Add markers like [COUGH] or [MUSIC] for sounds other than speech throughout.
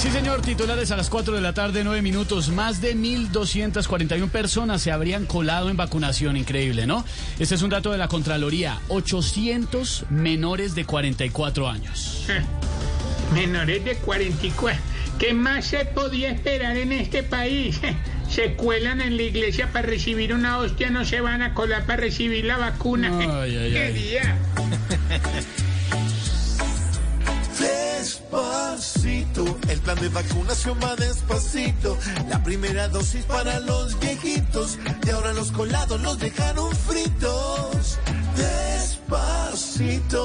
Sí, señor, titulares a las 4 de la tarde, 9 minutos. Más de 1.241 personas se habrían colado en vacunación. Increíble, ¿no? Este es un dato de la Contraloría. 800 menores de 44 años. Menores de 44. ¿Qué más se podía esperar en este país? Se cuelan en la iglesia para recibir una hostia, no se van a colar para recibir la vacuna. Ay, ay, ¿Qué ay. día? [LAUGHS] plan de vacunación va despacito. La primera dosis para los viejitos y ahora los colados los dejaron fritos. Despacito.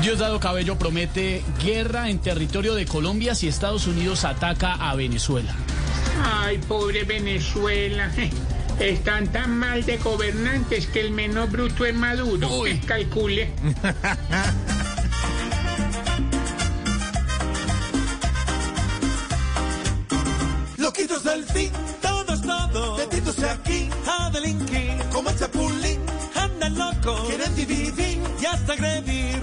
Diosdado Cabello promete guerra en territorio de Colombia si Estados Unidos ataca a Venezuela. Ay, pobre Venezuela. [LAUGHS] Están tan mal de gobernantes que el menos bruto es Maduro. Uy. Calcule. [LAUGHS] Loquitos del fin, Todos, todos metiéndose aquí a delinquir, como el chapulín. andan locos Quieren dividir. y hasta agredir.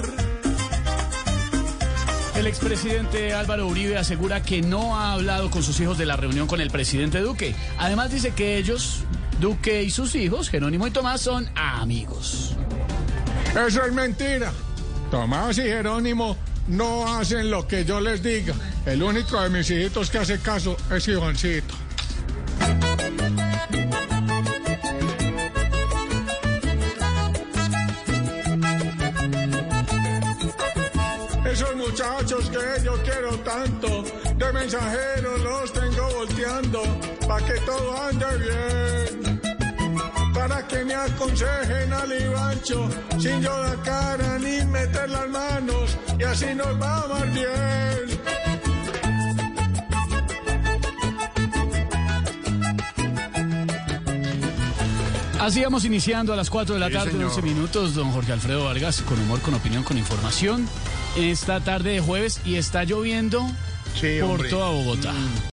El expresidente Álvaro Uribe asegura que no ha hablado con sus hijos de la reunión con el presidente Duque. Además dice que ellos, Duque y sus hijos, Jerónimo y Tomás, son amigos. Eso es mentira. Tomás y Jerónimo no hacen lo que yo les diga. El único de mis hijitos que hace caso es Ivancito. Esos muchachos que yo quiero tanto, de mensajeros los tengo volteando, para que todo ande bien aconsejen al Ivancho, sin yo dar cara ni meter las manos, y así nos va más bien. Así vamos iniciando a las 4 de la Sí, tarde, señor. 11 minutos, don Jorge Alfredo Vargas, con humor, con opinión, con información. Esta tarde de jueves y está lloviendo Sí, por hombre. toda Bogotá.